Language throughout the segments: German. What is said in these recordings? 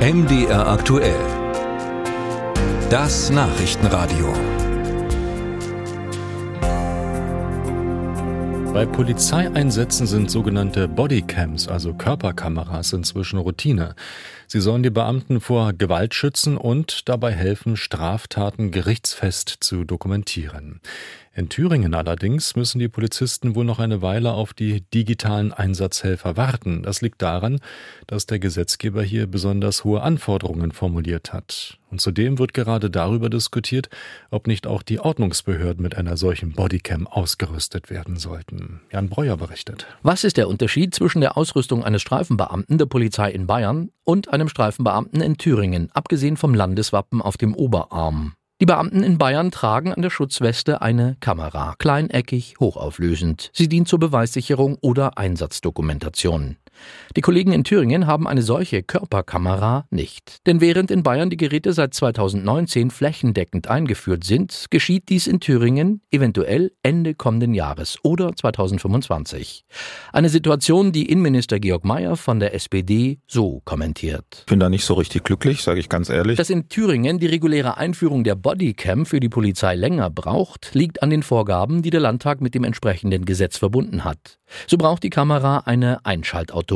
MDR aktuell. Das Nachrichtenradio. Bei Polizeieinsätzen sind sogenannte Bodycams, also Körperkameras, inzwischen Routine. Sie sollen die Beamten vor Gewalt schützen und dabei helfen, Straftaten gerichtsfest zu dokumentieren. In Thüringen allerdings müssen die Polizisten wohl noch eine Weile auf die digitalen Einsatzhelfer warten. Das liegt daran, dass der Gesetzgeber hier besonders hohe Anforderungen formuliert hat. Und zudem wird gerade darüber diskutiert, ob nicht auch die Ordnungsbehörden mit einer solchen Bodycam ausgerüstet werden sollten. Jan Breuer berichtet. Was ist der Unterschied zwischen der Ausrüstung eines Streifenbeamten der Polizei in Bayern und einem Streifenbeamten in Thüringen, abgesehen vom Landeswappen auf dem Oberarm? Die Beamten in Bayern tragen an der Schutzweste eine Kamera, kleineckig, hochauflösend. Sie dient zur Beweissicherung oder Einsatzdokumentation. Die Kollegen in Thüringen haben eine solche Körperkamera nicht. Denn während in Bayern die Geräte seit 2019 flächendeckend eingeführt sind, geschieht dies in Thüringen eventuell Ende kommenden Jahres oder 2025. Eine Situation, die Innenminister Georg Mayer von der SPD so kommentiert. Ich bin da nicht so richtig glücklich, sage ich ganz ehrlich. Dass in Thüringen die reguläre Einführung der Bodycam für die Polizei länger braucht, liegt an den Vorgaben, die der Landtag mit dem entsprechenden Gesetz verbunden hat. So braucht die Kamera eine Einschaltautomatik.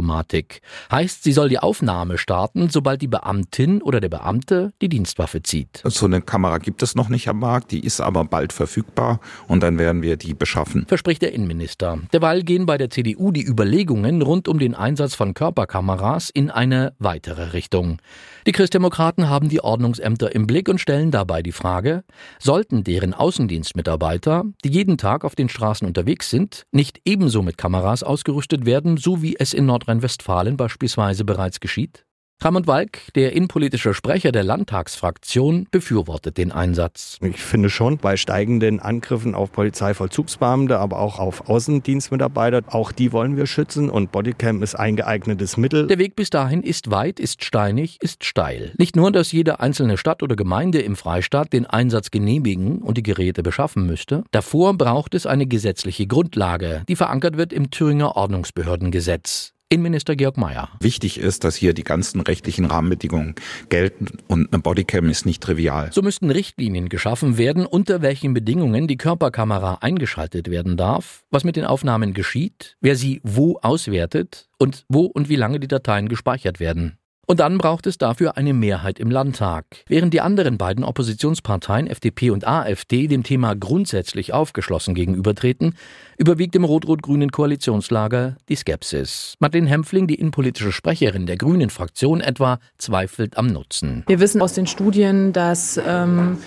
Heißt, sie soll die Aufnahme starten, sobald die Beamtin oder der Beamte die Dienstwaffe zieht. So eine Kamera gibt es noch nicht am Markt, die ist aber bald verfügbar und dann werden wir die beschaffen. Verspricht der Innenminister. Derweil gehen bei der CDU die Überlegungen rund um den Einsatz von Körperkameras in eine weitere Richtung. Die Christdemokraten haben die Ordnungsämter im Blick und stellen dabei die Frage, sollten deren Außendienstmitarbeiter, die jeden Tag auf den Straßen unterwegs sind, nicht ebenso mit Kameras ausgerüstet werden, so wie es in Nordrhein-Westfalen beispielsweise bereits geschieht? Ramon Walk, der innenpolitische Sprecher der Landtagsfraktion, befürwortet den Einsatz. Ich finde schon, bei steigenden Angriffen auf Polizeivollzugsbeamte, aber auch auf Außendienstmitarbeiter, auch die wollen wir schützen und Bodycam ist ein geeignetes Mittel. Der Weg bis dahin ist weit, ist steinig, ist steil. Nicht nur, dass jede einzelne Stadt oder Gemeinde im Freistaat den Einsatz genehmigen und die Geräte beschaffen müsste. Davor braucht es eine gesetzliche Grundlage, die verankert wird im Thüringer Ordnungsbehördengesetz. Innenminister Georg Mayer. Wichtig ist, dass hier die ganzen rechtlichen Rahmenbedingungen gelten und eine Bodycam ist nicht trivial. So müssten Richtlinien geschaffen werden, unter welchen Bedingungen die Körperkamera eingeschaltet werden darf, was mit den Aufnahmen geschieht, wer sie wo auswertet und wo und wie lange die Dateien gespeichert werden. Und dann braucht es dafür eine Mehrheit im Landtag. Während die anderen beiden Oppositionsparteien FDP und AfD dem Thema grundsätzlich aufgeschlossen gegenübertreten, überwiegt im rot-rot-grünen Koalitionslager die Skepsis. Madeleine Hempfling, die innenpolitische Sprecherin der Grünen Fraktion etwa, zweifelt am Nutzen. Wir wissen aus den Studien, dass ähm,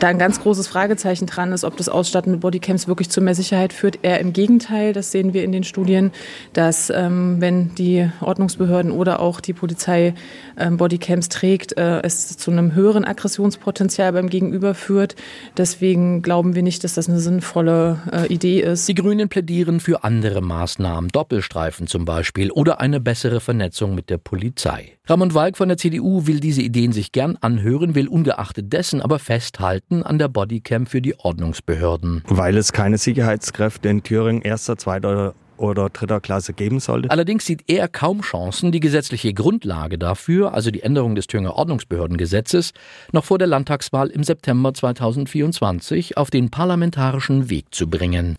da ein ganz großes Fragezeichen dran ist, ob das Ausstatten mit Bodycams wirklich zu mehr Sicherheit führt. Eher im Gegenteil, das sehen wir in den Studien, dass ähm, wenn die Ordnungsbehörden oder auch die Polizei Bodycams trägt, äh, es zu einem höheren Aggressionspotenzial beim Gegenüber führt. Deswegen glauben wir nicht, dass das eine sinnvolle äh, Idee ist. Die Grünen plädieren für andere Maßnahmen, Doppelstreifen zum Beispiel oder eine bessere Vernetzung mit der Polizei. Ramon Walk von der CDU will diese Ideen sich gern anhören, will ungeachtet dessen aber festhalten an der Bodycam für die Ordnungsbehörden. Weil es keine Sicherheitskräfte in Thüringen erster, zweiter oder dritter Klasse geben sollte. Allerdings sieht er kaum Chancen, die gesetzliche Grundlage dafür, also die Änderung des Thüringer Ordnungsbehördengesetzes, noch vor der Landtagswahl im September 2024 auf den parlamentarischen Weg zu bringen.